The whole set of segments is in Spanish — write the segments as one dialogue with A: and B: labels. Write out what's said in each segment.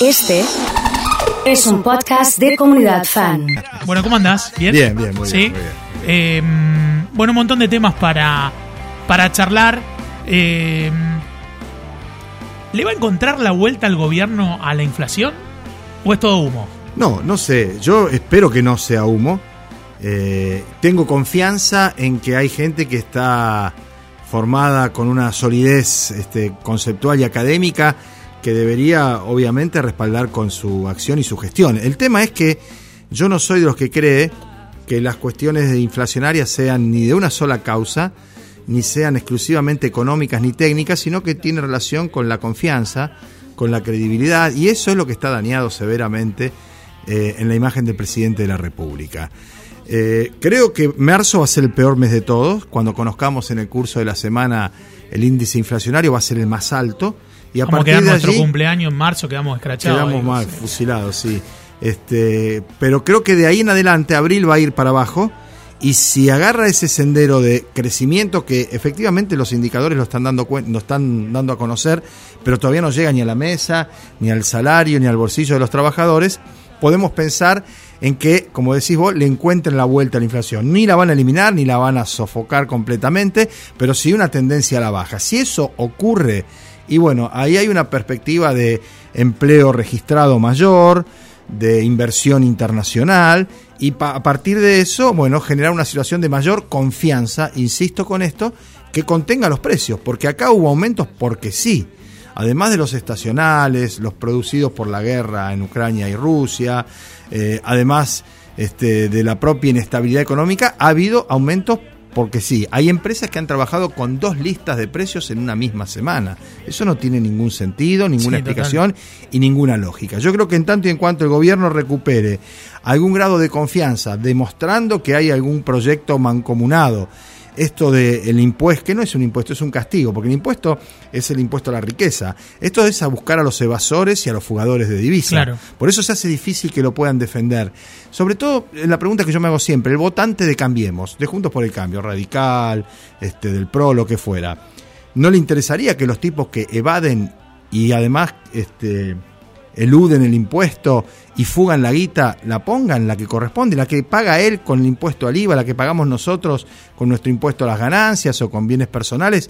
A: Este es un podcast de comunidad fan.
B: Bueno, ¿cómo andás? ¿Bien?
C: Bien, bien, muy
B: ¿Sí?
C: bien. muy bien.
B: Eh, bueno, un montón de temas para, para charlar. Eh, ¿Le va a encontrar la vuelta al gobierno a la inflación? ¿O es todo humo?
C: No, no sé. Yo espero que no sea humo. Eh, tengo confianza en que hay gente que está formada con una solidez este, conceptual y académica que debería obviamente respaldar con su acción y su gestión. El tema es que yo no soy de los que cree que las cuestiones inflacionarias sean ni de una sola causa, ni sean exclusivamente económicas ni técnicas, sino que tiene relación con la confianza, con la credibilidad, y eso es lo que está dañado severamente eh, en la imagen del presidente de la República. Eh, creo que marzo va a ser el peor mes de todos. Cuando conozcamos en el curso de la semana el índice inflacionario va a ser el más alto. Y a
B: Vamos a
C: partir
B: quedar
C: de
B: nuestro
C: allí
B: cumpleaños en marzo, quedamos escrachados.
C: quedamos mal, fusilados, sí. Este, pero creo que de ahí en adelante abril va a ir para abajo. Y si agarra ese sendero de crecimiento que efectivamente los indicadores lo están dando lo están dando a conocer, pero todavía no llega ni a la mesa, ni al salario, ni al bolsillo de los trabajadores, podemos pensar en que, como decís vos, le encuentren la vuelta a la inflación. Ni la van a eliminar, ni la van a sofocar completamente, pero sí una tendencia a la baja. Si eso ocurre, y bueno, ahí hay una perspectiva de empleo registrado mayor, de inversión internacional, y a partir de eso, bueno, generar una situación de mayor confianza, insisto con esto, que contenga los precios, porque acá hubo aumentos porque sí. Además de los estacionales, los producidos por la guerra en Ucrania y Rusia, eh, además este, de la propia inestabilidad económica, ha habido aumentos porque sí. Hay empresas que han trabajado con dos listas de precios en una misma semana. Eso no tiene ningún sentido, ninguna
B: Sí, total.
C: explicación y ninguna lógica. Yo creo que en tanto y en cuanto el gobierno recupere algún grado de confianza, demostrando que hay algún proyecto mancomunado, esto del impuesto, que no es un impuesto, es un castigo, porque el impuesto es el impuesto a la riqueza. Esto es a buscar a los evasores y a los fugadores de divisas.
B: Claro.
C: Por eso se hace difícil que lo puedan defender. Sobre todo, la pregunta que yo me hago siempre, el votante de Cambiemos, de Juntos por el Cambio, Radical, este, del PRO, lo que fuera, ¿no le interesaría que los tipos que evaden y además este, eluden el impuesto y fugan la guita, la pongan la que corresponde, la que paga él con el impuesto al IVA, la que pagamos nosotros con nuestro impuesto a las ganancias o con bienes personales?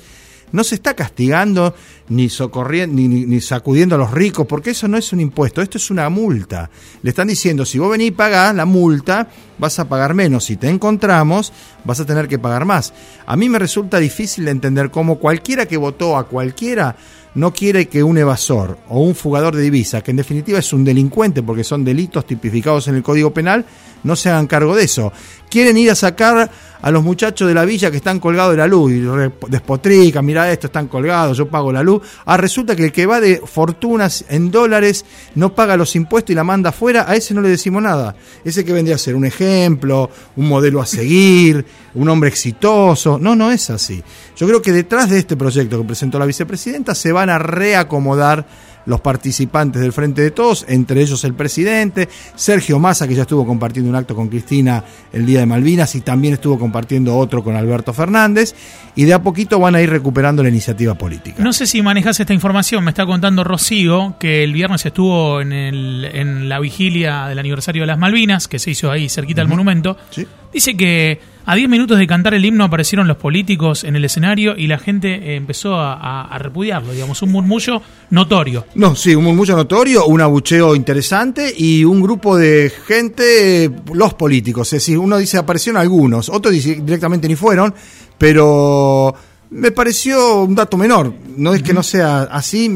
C: No se está castigando ni socorriendo ni, sacudiendo a los ricos, porque eso no es un impuesto, esto es una multa. Le están diciendo, si vos venís y pagás la multa, vas a pagar menos. Si te encontramos, vas a tener que pagar más. A mí me resulta difícil de entender cómo cualquiera que votó a cualquiera no quiere que un evasor o un fugador de divisa, que en definitiva es un delincuente porque son delitos tipificados en el Código Penal, no se hagan cargo de eso. Quieren ir a sacar a los muchachos de la villa que están colgados de la luz y despotrican, mira esto, están colgados, yo pago la luz. Ah, resulta que el que va de fortunas en dólares no paga los impuestos y la manda afuera, a ese no le decimos nada. Ese que vendría a ser un ejemplo, un modelo a seguir, un hombre exitoso. No, no es así. Yo creo que detrás de este proyecto que presentó la vicepresidenta se van a reacomodar los participantes del Frente de Todos, entre ellos el presidente, Sergio Massa, que ya estuvo compartiendo un acto con Cristina el día de Malvinas y también estuvo compartiendo otro con Alberto Fernández, y de a poquito van a ir recuperando la iniciativa política.
B: No sé si manejas esta información, me está contando Rocío que el viernes estuvo en, el, en la vigilia del aniversario de las Malvinas, que se hizo ahí cerquita del monumento.
C: Sí.
B: Dice que a 10 minutos de cantar el himno aparecieron los políticos en el escenario y la gente eh, empezó a, repudiarlo, digamos, un murmullo notorio.
C: No, sí, un murmullo notorio, un abucheo interesante y un grupo de gente, los políticos. Es decir, uno dice aparecieron algunos, otros dice directamente ni fueron, pero me pareció un dato menor. No es que no sea así.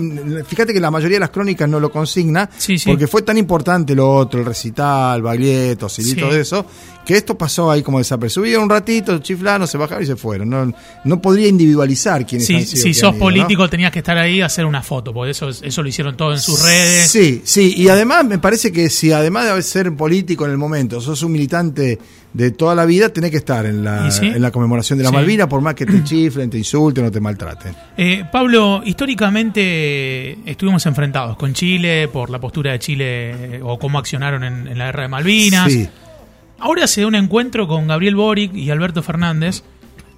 C: Fíjate que la mayoría de las crónicas no lo consigna,
B: Sí, sí.
C: porque fue tan importante lo otro, el recital, Baglietto, Silito
B: Sí.
C: de eso, que esto pasó ahí como desapercibido un ratito, chiflaron, se bajaron y se fueron. No, no podría individualizar quiénes han sido
B: si sos
C: han ido, ¿no?
B: político tenías que estar ahí a hacer una foto, porque eso, eso lo hicieron todo en sus redes.
C: Sí, sí, y además me parece que si además de ser político en el momento, sos un militante de toda la vida, tenés que estar en la, en la conmemoración de la
B: Sí.
C: Malvina, por más que te chiflen, te insulten o te maltraten.
B: Eh, Pablo, históricamente estuvimos enfrentados con Chile por la postura de Chile eh, o cómo accionaron en, en la guerra de Malvinas.
C: Sí.
B: Ahora se da un encuentro con Gabriel Boric y Alberto Fernández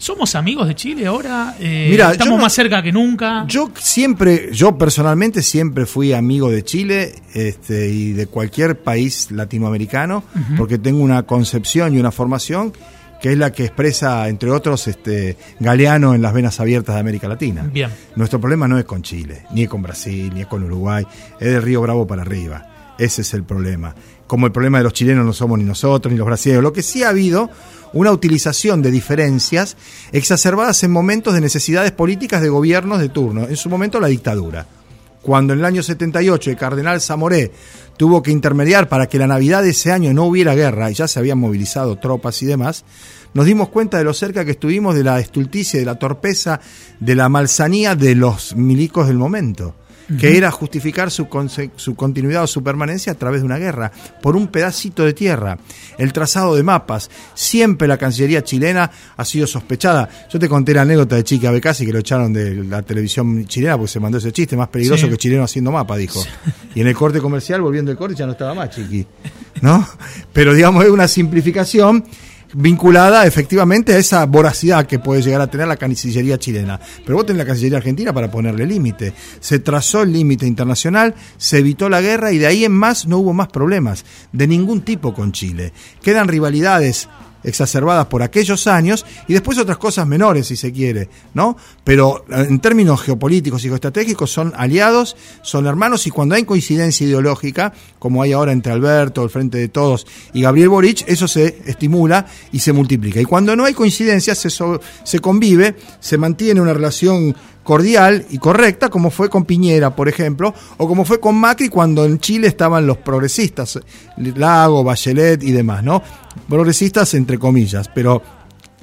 B: ¿Somos amigos de Chile ahora? Eh,
C: Mira,
B: ¿Estamos
C: no-
B: más cerca que nunca?
C: Yo siempre, yo personalmente siempre fui amigo de Chile este, y de cualquier país latinoamericano, porque tengo una concepción y una formación que es la que expresa, entre otros, este, Galeano en las venas abiertas de América Latina.
B: Bien.
C: Nuestro problema no es con Chile, ni es con Brasil, ni es con Uruguay, es del Río Bravo para arriba. Ese es el problema. Como el problema de los chilenos no somos ni nosotros, ni los brasileños. Lo que sí ha habido una utilización de diferencias exacerbadas en momentos de necesidades políticas de gobiernos de turno. En su momento la dictadura. Cuando en el año 78 el cardenal Zamoré tuvo que intermediar para que la Navidad de ese año no hubiera guerra y ya se habían movilizado tropas y demás, nos dimos cuenta de lo cerca que estuvimos de la estulticia, de la torpeza, de la malsanía de los milicos del momento, que era justificar su, su continuidad o su permanencia a través de una guerra, por un pedacito de tierra, el trazado de mapas. Siempre la Cancillería chilena ha sido sospechada. Yo te conté la anécdota de Chica Becasi que lo echaron de la televisión chilena porque se mandó ese chiste, más peligroso
B: Sí.
C: que chileno haciendo mapa, dijo. Y en el corte comercial, volviendo el corte, ya no estaba más Chiqui. ¿No? Pero digamos, es una simplificación vinculada efectivamente a esa voracidad que puede llegar a tener la Cancillería chilena. Pero vos tenés la Cancillería argentina para ponerle límite. Se trazó el límite internacional, se evitó la guerra y de ahí en más no hubo más problemas de ningún tipo con Chile. Quedan rivalidades exacerbadas por aquellos años y después otras cosas menores si se quiere, ¿no? Pero eh, en términos geopolíticos y geoestratégicos son aliados, son hermanos y cuando hay coincidencia ideológica, como hay ahora entre Alberto, el Frente de Todos y Gabriel Boric, eso se estimula y se multiplica. Y cuando no hay coincidencia se, so- se convive, se mantiene una relación cordial y correcta, como fue con Piñera, por ejemplo, o como fue con Macri cuando en Chile estaban los progresistas, Lago, Bachelet y demás, ¿no? Progresistas entre comillas, pero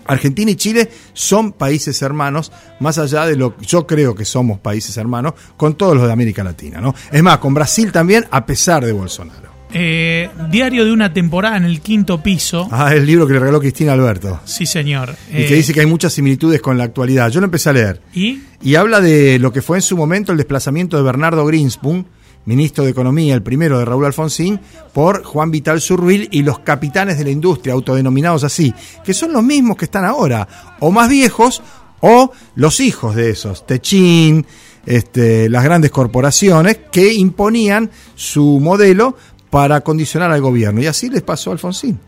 C: Argentina y Chile son países hermanos, más allá de lo que yo creo que somos países hermanos con todos los de América Latina, ¿no? Es más, con Brasil también, a pesar de Bolsonaro.
B: Eh, diario de una temporada en el quinto piso.
C: Ah, el libro que le regaló Cristina Alberto.
B: Sí, señor.
C: Y
B: Eh,
C: que dice que hay muchas similitudes con la actualidad. Yo lo empecé a leer.
B: ¿Y?
C: Y habla de lo que fue en su momento el desplazamiento de Bernardo Greenspoon, ministro de Economía, el primero de Raúl Alfonsín, por Juan Vital Surruil y los capitanes de la industria, autodenominados así, que son los mismos que están ahora, o más viejos, o los hijos de esos, Techín, este, las grandes corporaciones, que imponían su modelo para condicionar al gobierno. Y así les pasó a Alfonsín.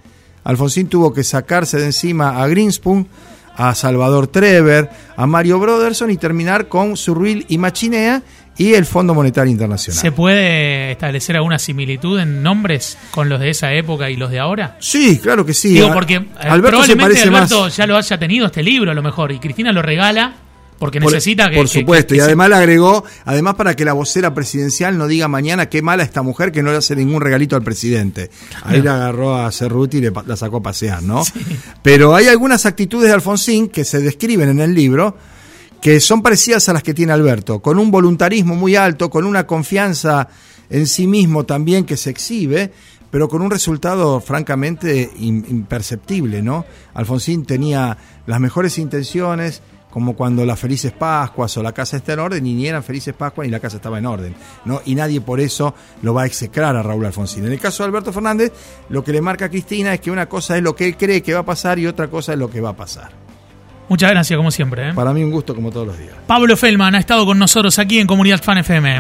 C: Alfonsín tuvo que sacarse de encima a Greenspoon, a Salvador Trever, a Mario Broderson y terminar con Surruil y Machinea y el Fondo Monetario Internacional.
B: ¿Se puede establecer alguna similitud en nombres con los de esa época y los de ahora?
C: Sí, claro que sí.
B: Digo, porque eh,
C: Alberto se
B: probablemente
C: parece
B: Alberto
C: más.
B: ya lo haya tenido este libro a lo mejor y Cristina lo regala porque
C: Por-
B: necesita que...
C: Por supuesto,
B: que
C: y además le agregó, además para que la vocera presidencial no diga mañana qué mala esta mujer que no le hace ningún regalito al presidente. Ahí la agarró a Cerruti y le la sacó a pasear, ¿no? Pero hay algunas actitudes de Alfonsín que se describen en el libro que son parecidas a las que tiene Alberto, con un voluntarismo muy alto, con una confianza en sí mismo también que se exhibe, pero con un resultado francamente im- imperceptible, ¿no? Alfonsín tenía las mejores intenciones, como cuando las felices Pascuas o la casa está en orden, y ni eran felices Pascuas ni la casa estaba en orden, ¿no? Y nadie por eso lo va a execrar a Raúl Alfonsín. En el caso de Alberto Fernández, lo que le marca a Cristina es que una cosa es lo que él cree que va a pasar y otra cosa es lo que va a pasar.
B: Muchas gracias como siempre. ¿eh?
C: Para mí un gusto como todos los días.
B: Pablo Feldman ha estado con nosotros aquí en Comunidad Fan FM.